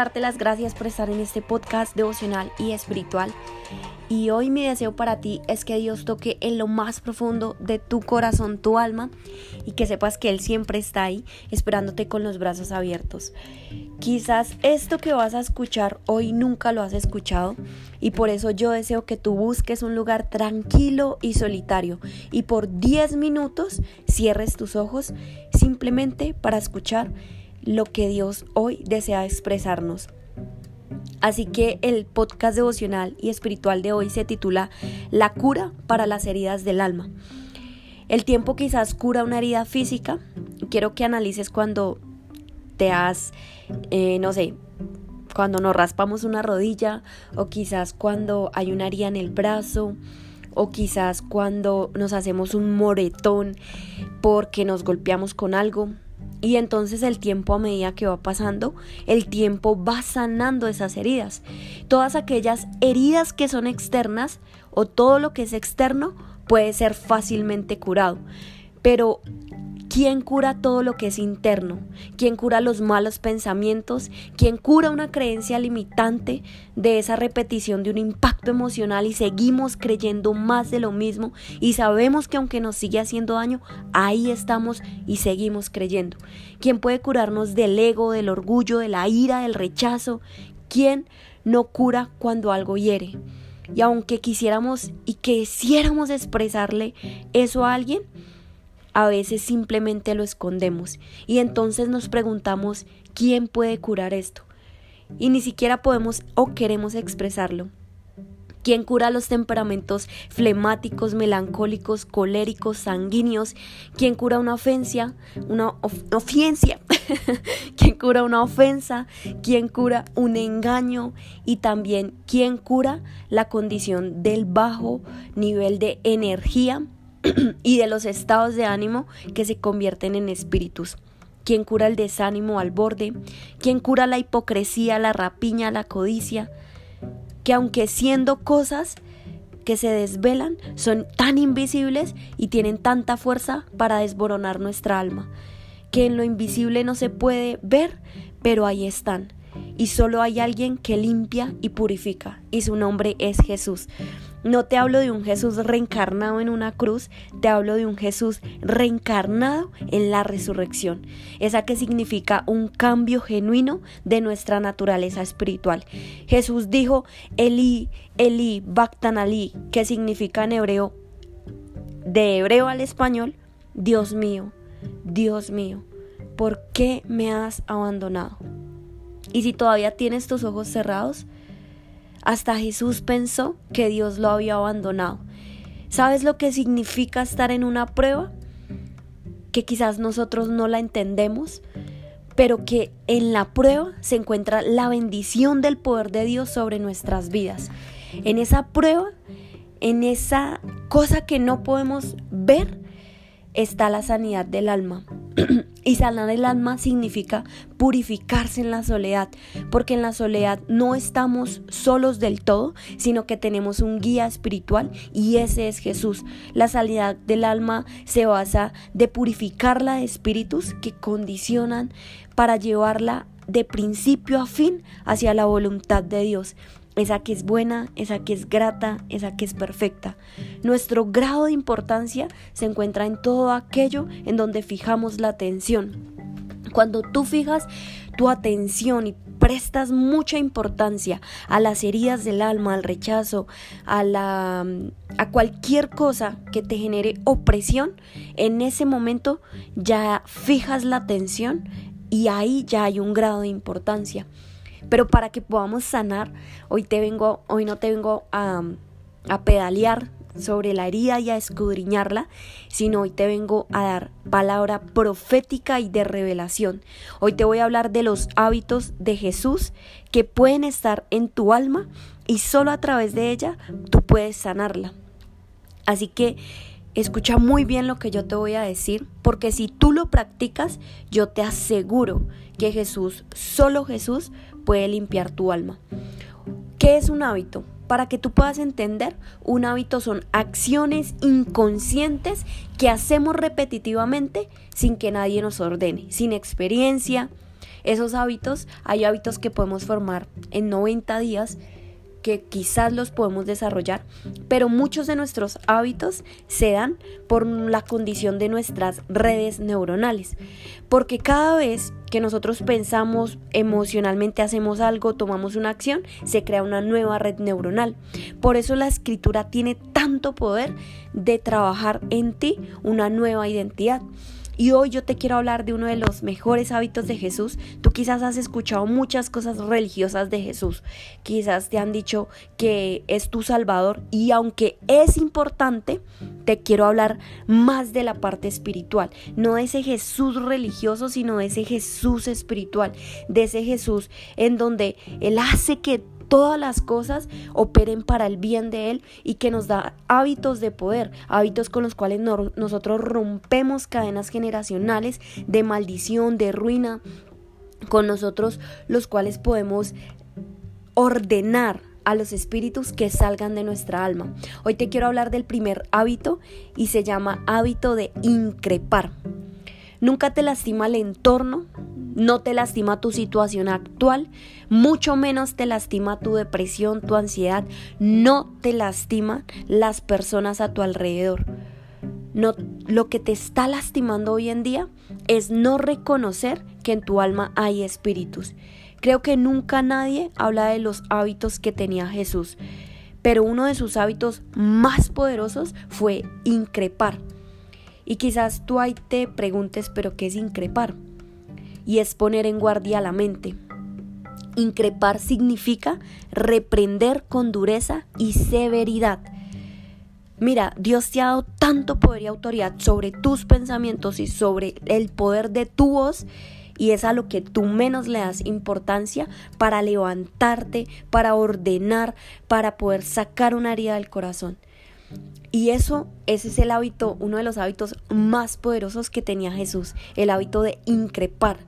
Darte las gracias por estar en este podcast devocional y espiritual. Y hoy mi deseo para ti es que Dios toque en lo más profundo de tu corazón, tu alma, y que sepas que Él siempre está ahí esperándote con los brazos abiertos. Quizás esto que vas a escuchar hoy nunca lo has escuchado y por eso yo deseo que tú busques un lugar tranquilo y solitario y por 10 minutos cierres tus ojos simplemente para escuchar lo que Dios hoy desea expresarnos. Así que el podcast devocional y espiritual de hoy se titula La cura para las heridas del alma. El tiempo quizás cura una herida física. Quiero que analices cuando te has, eh, no sé, cuando nos raspamos una rodilla o quizás cuando hay una herida en el brazo o quizás cuando nos hacemos un moretón porque nos golpeamos con algo. Y entonces el tiempo a medida que va pasando, el tiempo va sanando esas heridas. Todas aquellas heridas que son externas o todo lo que es externo puede ser fácilmente curado. Pero ¿Quién cura todo lo que es interno? ¿Quién cura los malos pensamientos? ¿Quién cura una creencia limitante de esa repetición de un impacto emocional y seguimos creyendo más de lo mismo y sabemos que aunque nos sigue haciendo daño, ahí estamos y seguimos creyendo? ¿Quién puede curarnos del ego, del orgullo, de la ira, del rechazo? ¿Quién no cura cuando algo hiere? Y aunque quisiéramos y quisiéramos expresarle eso a alguien, a veces simplemente lo escondemos y entonces nos preguntamos quién puede curar esto. Y ni siquiera podemos o queremos expresarlo. ¿Quién cura los temperamentos flemáticos, melancólicos, coléricos, sanguíneos? ¿Quién cura una ofensa? Una ofensa. ¿Quién cura una ofensa? ¿Quién cura un engaño? Y también, ¿quién cura la condición del bajo nivel de energía? y de los estados de ánimo que se convierten en espíritus. ¿Quién cura el desánimo al borde? ¿Quién cura la hipocresía, la rapiña, la codicia? Que aunque siendo cosas que se desvelan, son tan invisibles y tienen tanta fuerza para desboronar nuestra alma, que en lo invisible no se puede ver, pero ahí están. Y solo hay alguien que limpia y purifica, y su nombre es Jesús. No te hablo de un Jesús reencarnado en una cruz, te hablo de un Jesús reencarnado en la resurrección, esa que significa un cambio genuino de nuestra naturaleza espiritual. Jesús dijo, Eli, Eli, Ali, que significa en hebreo, de hebreo al español, Dios mío, Dios mío, ¿por qué me has abandonado? Y si todavía tienes tus ojos cerrados, hasta Jesús pensó que Dios lo había abandonado. ¿Sabes lo que significa estar en una prueba? Que quizás nosotros no la entendemos, pero que en la prueba se encuentra la bendición del poder de Dios sobre nuestras vidas. En esa prueba, en esa cosa que no podemos ver, está la sanidad del alma. y sanar el alma significa purificarse en la soledad, porque en la soledad no estamos solos del todo, sino que tenemos un guía espiritual y ese es Jesús. La sanidad del alma se basa de purificarla de espíritus que condicionan para llevarla de principio a fin hacia la voluntad de Dios esa que es buena, esa que es grata, esa que es perfecta. Nuestro grado de importancia se encuentra en todo aquello en donde fijamos la atención. Cuando tú fijas tu atención y prestas mucha importancia a las heridas del alma, al rechazo, a la a cualquier cosa que te genere opresión, en ese momento ya fijas la atención y ahí ya hay un grado de importancia. Pero para que podamos sanar, hoy te vengo, hoy no te vengo a, a pedalear sobre la herida y a escudriñarla, sino hoy te vengo a dar palabra profética y de revelación. Hoy te voy a hablar de los hábitos de Jesús que pueden estar en tu alma y solo a través de ella tú puedes sanarla. Así que escucha muy bien lo que yo te voy a decir, porque si tú lo practicas, yo te aseguro que Jesús, solo Jesús, puede limpiar tu alma. ¿Qué es un hábito? Para que tú puedas entender, un hábito son acciones inconscientes que hacemos repetitivamente sin que nadie nos ordene, sin experiencia, Esos hábitos, hay hábitos que podemos formar en 90 días que quizás los podemos desarrollar, pero muchos de nuestros hábitos se dan por la condición de nuestras redes neuronales, porque cada vez que nosotros pensamos emocionalmente, hacemos algo, tomamos una acción, se crea una nueva red neuronal. Por eso la escritura tiene tanto poder de trabajar en ti una nueva identidad. Y hoy yo te quiero hablar de uno de los mejores hábitos de Jesús. Tú quizás has escuchado muchas cosas religiosas de Jesús. Quizás te han dicho que es tu Salvador. Y aunque es importante, te quiero hablar más de la parte espiritual. No de ese Jesús religioso, sino de ese Jesús espiritual. De ese Jesús en donde Él hace que todas las cosas operen para el bien de Él y que nos da hábitos de poder, hábitos con los cuales nosotros rompemos cadenas generacionales de maldición, de ruina, con nosotros los cuales podemos ordenar a los espíritus que salgan de nuestra alma. Hoy te quiero hablar del primer hábito y se llama hábito de increpar. Nunca te lastima el entorno, no te lastima tu situación actual, mucho menos te lastima tu depresión, tu ansiedad, no te lastiman las personas a tu alrededor. No, lo que te está lastimando hoy en día es no reconocer que en tu alma hay espíritus. Creo que nunca nadie habla de los hábitos que tenía Jesús, pero uno de sus hábitos más poderosos fue increpar. Y quizás tú ahí te preguntes, pero ¿qué es increpar? Y es poner en guardia la mente. Increpar significa reprender con dureza y severidad. Mira, Dios te ha dado tanto poder y autoridad sobre tus pensamientos y sobre el poder de tu voz y es a lo que tú menos le das importancia para levantarte, para ordenar, para poder sacar una herida del corazón. Y eso, ese es el hábito, uno de los hábitos más poderosos que tenía Jesús, el hábito de increpar.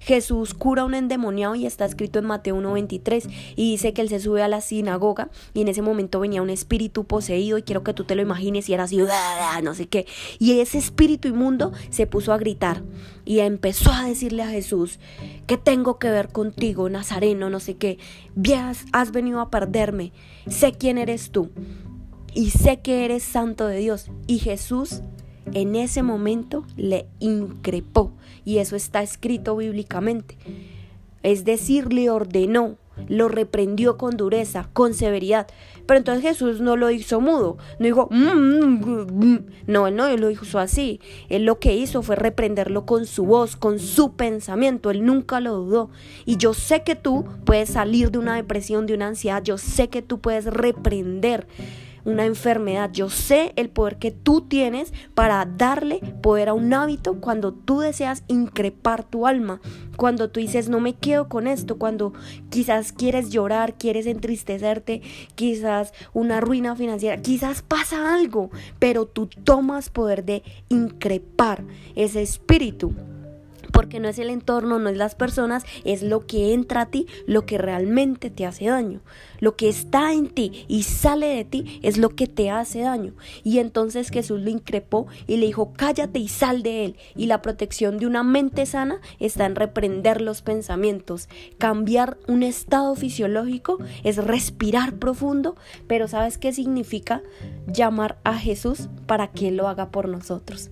Jesús cura a un endemoniado y está escrito en Mateo 1.23 y dice que él se sube a la sinagoga y en ese momento venía un espíritu poseído y quiero que tú te lo imagines y era así, no sé qué. Y ese espíritu inmundo se puso a gritar y empezó a decirle a Jesús, ¿qué tengo que ver contigo, Nazareno, no sé qué? Has, has venido a perderme, sé quién eres tú y sé que eres santo de Dios. Y Jesús en ese momento le increpó y eso está escrito bíblicamente. Es decir, le ordenó, lo reprendió con dureza, con severidad. Pero entonces Jesús no lo hizo mudo, no dijo, mm, mm, mm, no, él no lo hizo así. Él lo que hizo fue reprenderlo con su voz, con su pensamiento, él nunca lo dudó. Y yo sé que tú puedes salir de una depresión, de una ansiedad, yo sé que tú puedes reprender una enfermedad. Yo sé el poder que tú tienes para darle poder a un hábito cuando tú deseas increpar tu alma, cuando tú dices no me quedo con esto, cuando quizás quieres llorar, quieres entristecerte, quizás una ruina financiera, quizás pasa algo, pero tú tomas poder de increpar ese espíritu porque no es el entorno, no es las personas, es lo que entra a ti, lo que realmente te hace daño. Lo que está en ti y sale de ti es lo que te hace daño. Y entonces Jesús lo increpó y le dijo, cállate y sal de él. Y la protección de una mente sana está en reprender los pensamientos. Cambiar un estado fisiológico es respirar profundo, pero ¿sabes qué significa llamar a Jesús para que lo haga por nosotros?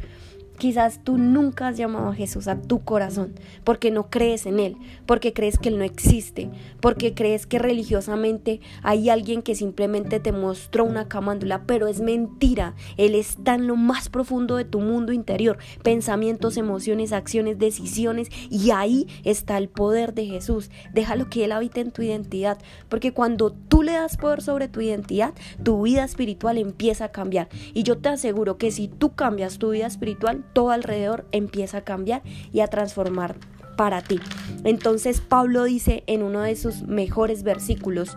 Quizás tú nunca has llamado a Jesús a tu corazón porque no crees en Él, porque crees que Él no existe, porque crees que religiosamente hay alguien que simplemente te mostró una camándula, pero es mentira. Él está en lo más profundo de tu mundo interior, pensamientos, emociones, acciones, decisiones, y ahí está el poder de Jesús. Déjalo que Él habite en tu identidad, porque cuando tú le das poder sobre tu identidad, tu vida espiritual empieza a cambiar. Y yo te aseguro que si tú cambias tu vida espiritual, todo alrededor empieza a cambiar y a transformar para ti. Entonces Pablo dice en uno de sus mejores versículos,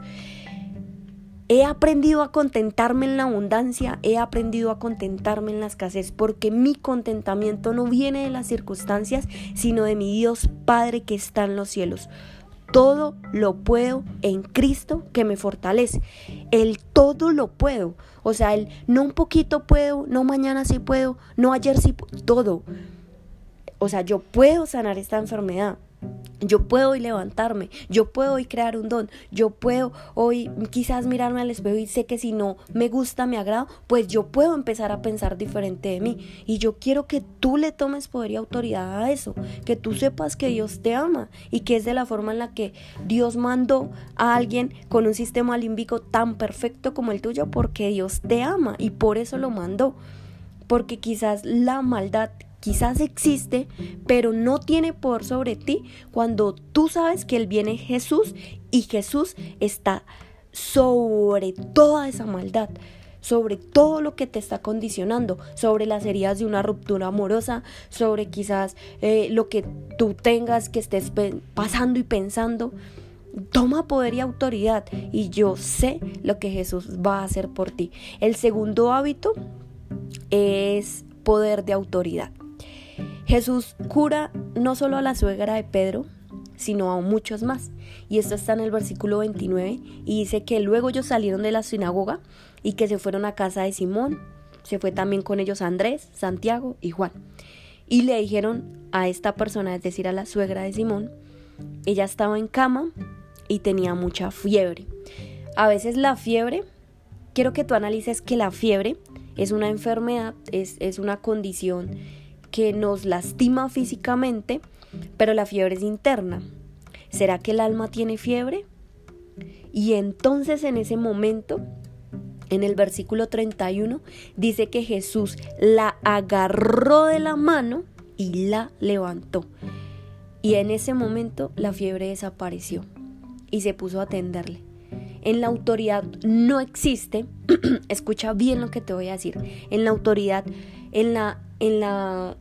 He aprendido a contentarme en la abundancia, he aprendido a contentarme en la escasez, porque mi contentamiento no viene de las circunstancias, sino de mi Dios Padre que está en los cielos. Todo lo puedo en Cristo que me fortalece. El todo lo puedo. O sea, el no un poquito puedo, no mañana sí puedo, no ayer sí puedo, todo. O sea, yo puedo sanar esta enfermedad, Yo puedo hoy levantarme, yo puedo hoy crear un don, yo puedo hoy quizás mirarme al espejo y sé que si no me gusta, me agrado, pues yo puedo empezar a pensar diferente de mí. Y yo quiero que tú le tomes poder y autoridad a eso, que tú sepas que Dios te ama y que es de la forma en la que Dios mandó a alguien con un sistema límbico tan perfecto como el tuyo, porque Dios te ama y por eso lo mandó. Porque quizás la maldad quizás existe, pero no tiene poder sobre ti cuando tú sabes que Él viene Jesús y Jesús está sobre toda esa maldad sobre todo lo que te está condicionando, sobre las heridas de una ruptura amorosa, sobre quizás eh, lo que tú tengas que estés pasando y pensando. Toma poder y autoridad y yo sé lo que Jesús va a hacer por ti. El segundo hábito es poder de autoridad. Jesús cura no solo a la suegra de Pedro, sino a muchos más. Y esto está en el versículo 29 y dice que luego ellos salieron de la sinagoga y que se fueron a casa de Simón. Se fue también con ellos Andrés, Santiago y Juan. Y le dijeron a esta persona, es decir, a la suegra de Simón, ella estaba en cama y tenía mucha fiebre. A veces la fiebre, quiero que tú analices que la fiebre es una enfermedad, es, es una condición que nos lastima físicamente, pero la fiebre es interna. ¿Será que el alma tiene fiebre? Y entonces en ese momento, en el versículo 31, dice que Jesús la agarró de la mano y la levantó. Y en ese momento la fiebre desapareció y se puso a atenderle. En la autoridad no existe, escucha bien lo que te voy a decir, en la autoridad, en la en la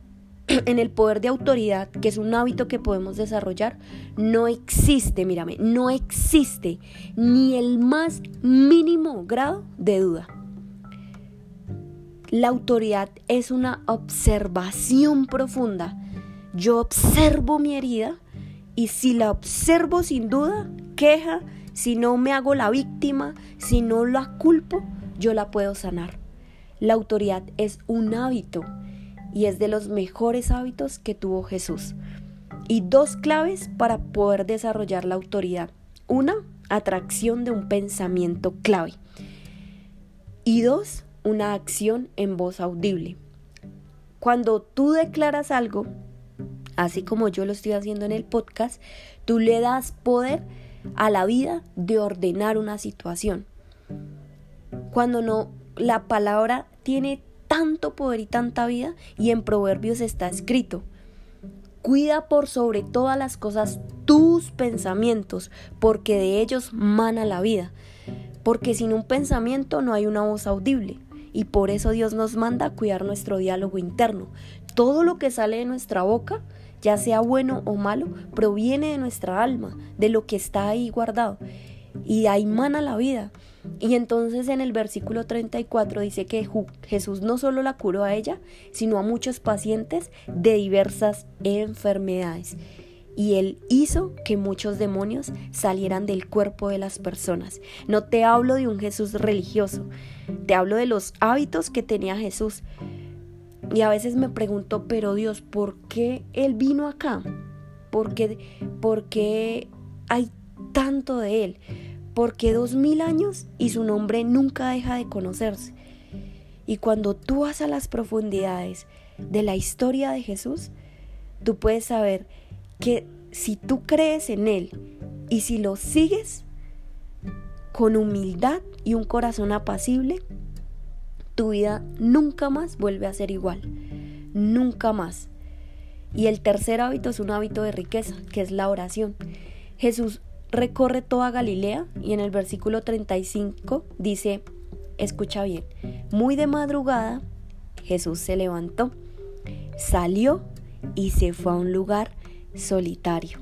en el poder de autoridad, que es un hábito que podemos desarrollar, no existe, mírame, no existe ni el más mínimo grado de duda. La autoridad es una observación profunda. Yo observo mi herida y si la observo sin duda, queja, si no me hago la víctima, si no la culpo, yo la puedo sanar. La autoridad es un hábito y es de los mejores hábitos que tuvo Jesús. Y dos claves para poder desarrollar la autoridad. Una, atracción de un pensamiento clave. Y dos, una acción en voz audible. Cuando tú declaras algo, así como yo lo estoy haciendo en el podcast, tú le das poder a la vida de ordenar una situación. Cuando no, la palabra tiene tanto poder y tanta vida y en Proverbios está escrito. Cuida por sobre todas las cosas tus pensamientos, porque de ellos mana la vida. Porque sin un pensamiento no hay una voz audible. Y por eso Dios nos manda cuidar nuestro diálogo interno. Todo lo que sale de nuestra boca, ya sea bueno o malo, proviene de nuestra alma, de lo que está ahí guardado. Y ahí mana la vida. Y entonces en el versículo 34 dice que Jesús no solo la curó a ella, sino a muchos pacientes de diversas enfermedades. Y él hizo que muchos demonios salieran del cuerpo de las personas. No te hablo de un Jesús religioso, te hablo de los hábitos que tenía Jesús. Y a veces me pregunto, pero Dios, ¿por qué Él vino acá? ¿Por qué, por qué hay tanto de Él? porque dos mil años y su nombre nunca deja de conocerse. Y cuando tú vas a las profundidades de la historia de Jesús, tú puedes saber que si tú crees en Él y si lo sigues con humildad y un corazón apacible, tu vida nunca más vuelve a ser igual. Nunca más. Y el tercer hábito es un hábito de riqueza, que es la oración. Jesús recorre toda Galilea y en el versículo 35 dice, escucha bien, muy de madrugada Jesús se levantó, salió y se fue a un lugar solitario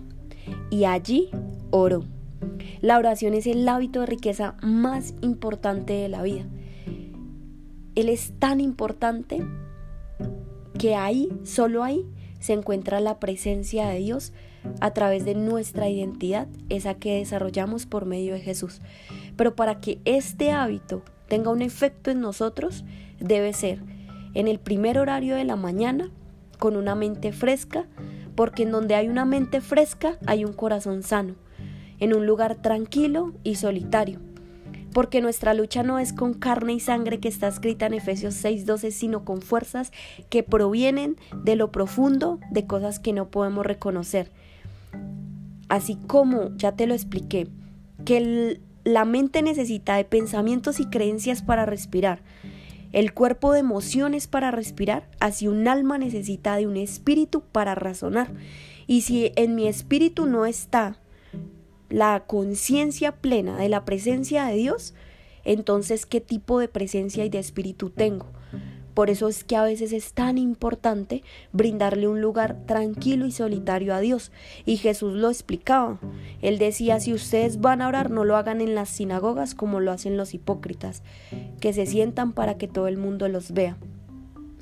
y allí oró. La oración es el hábito de riqueza más importante de la vida. Él es tan importante que ahí, solo ahí, se encuentra la presencia de Dios a través de nuestra identidad, esa que desarrollamos por medio de Jesús. Pero para que este hábito tenga un efecto en nosotros, debe ser en el primer horario de la mañana, con una mente fresca, porque en donde hay una mente fresca hay un corazón sano, en un lugar tranquilo y solitario. Porque nuestra lucha no es con carne y sangre que está escrita en Efesios 6:12, sino con fuerzas que provienen de lo profundo de cosas que no podemos reconocer. Así como ya te lo expliqué, que la mente necesita de pensamientos y creencias para respirar, el cuerpo de emociones para respirar, así un alma necesita de un espíritu para razonar. Y si en mi espíritu no está la conciencia plena de la presencia de Dios, entonces ¿qué tipo de presencia y de espíritu tengo? Por eso es que a veces es tan importante brindarle un lugar tranquilo y solitario a Dios. Y Jesús lo explicaba. Él decía, si ustedes van a orar, no lo hagan en las sinagogas como lo hacen los hipócritas, que se sientan para que todo el mundo los vea.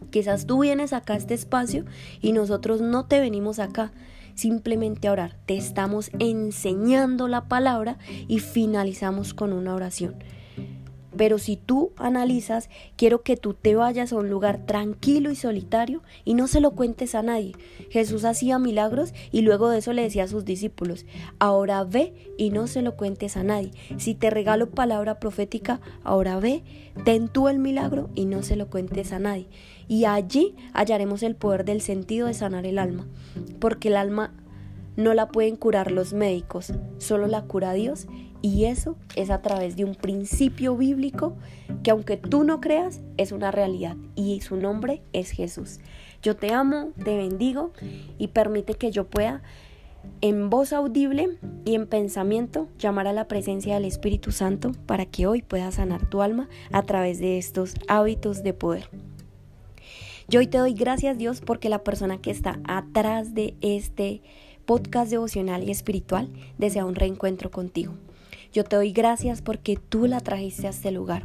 Quizás tú vienes acá a este espacio y nosotros no te venimos acá simplemente a orar. Te estamos enseñando la palabra y finalizamos con una oración. Pero si tú analizas, quiero que tú te vayas a un lugar tranquilo y solitario y no se lo cuentes a nadie. Jesús hacía milagros y luego de eso le decía a sus discípulos, ahora ve y no se lo cuentes a nadie. Si te regalo palabra profética, ahora ve, ten tú el milagro y no se lo cuentes a nadie. Y allí hallaremos el poder del sentido de sanar el alma, porque el alma no la pueden curar los médicos, solo la cura Dios y eso es a través de un principio bíblico que aunque tú no creas, es una realidad y su nombre es Jesús. Yo te amo, te bendigo y permite que yo pueda en voz audible y en pensamiento llamar a la presencia del Espíritu Santo para que hoy puedas sanar tu alma a través de estos hábitos de poder. Yo hoy te doy gracias Dios porque la persona que está atrás de este podcast devocional y espiritual desea un reencuentro contigo. Yo te doy gracias porque tú la trajiste a este lugar.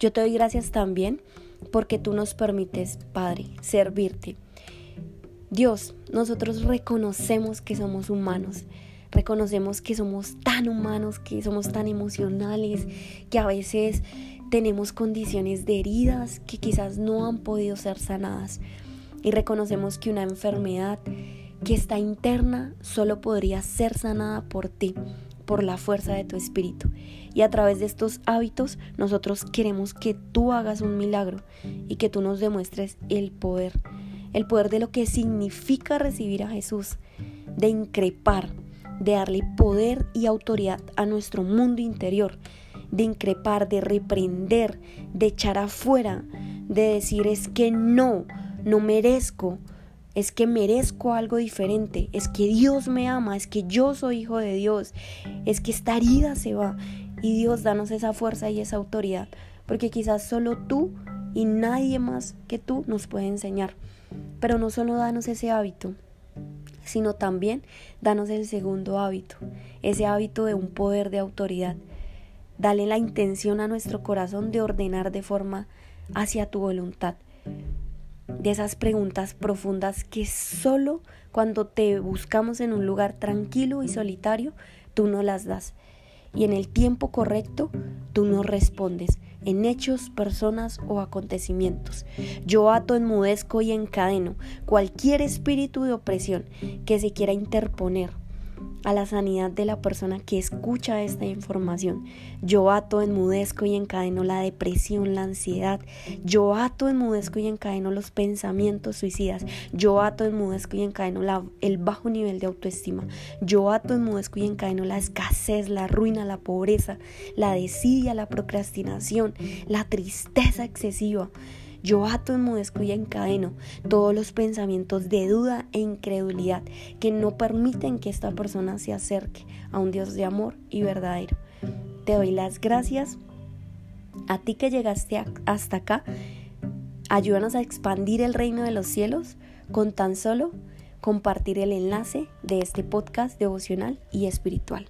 Yo te doy gracias también porque tú nos permites, Padre, servirte. Dios, nosotros reconocemos que somos humanos. Reconocemos que somos tan humanos, que somos tan emocionales, que a veces tenemos condiciones de heridas que quizás no han podido ser sanadas. Y reconocemos que una enfermedad que está interna solo podría ser sanada por ti por la fuerza de tu espíritu. Y a través de estos hábitos nosotros queremos que tú hagas un milagro y que tú nos demuestres el poder, el poder de lo que significa recibir a Jesús, de increpar, de darle poder y autoridad a nuestro mundo interior, de increpar, de reprender, de echar afuera, de decir es que no, no merezco, es que merezco algo diferente, es que Dios me ama, es que yo soy hijo de Dios, es que esta herida se va. Y Dios, danos esa fuerza y esa autoridad, porque quizás solo tú y nadie más que tú nos puede enseñar. Pero no solo danos ese hábito, sino también danos el segundo hábito, ese hábito de un poder de autoridad. Dale la intención a nuestro corazón de ordenar de forma hacia tu voluntad de esas preguntas profundas que solo cuando te buscamos en un lugar tranquilo y solitario, tú no las das. Y en el tiempo correcto, tú no respondes en hechos, personas o acontecimientos. Yo ato, enmudezco y encadeno cualquier espíritu de opresión que se quiera interponer a la sanidad de la persona que escucha esta información. Yo ato, enmudezco y encadeno la depresión, la ansiedad. Yo ato, enmudezco y encadeno los pensamientos suicidas. Yo ato, enmudezco y encadeno la, el bajo nivel de autoestima. Yo ato, enmudezco y encadeno la escasez, la ruina, la pobreza, la desidia, la procrastinación, la tristeza excesiva. Yo ato, enmudezco y encadeno todos los pensamientos de duda e incredulidad que no permiten que esta persona se acerque a un Dios de amor y verdadero. Te doy las gracias a ti que llegaste hasta acá. Ayúdanos a expandir el reino de los cielos con tan solo compartir el enlace de este podcast devocional y espiritual.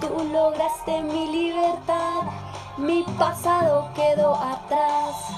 Tú lograste mi libertad, mi pasado quedó atrás.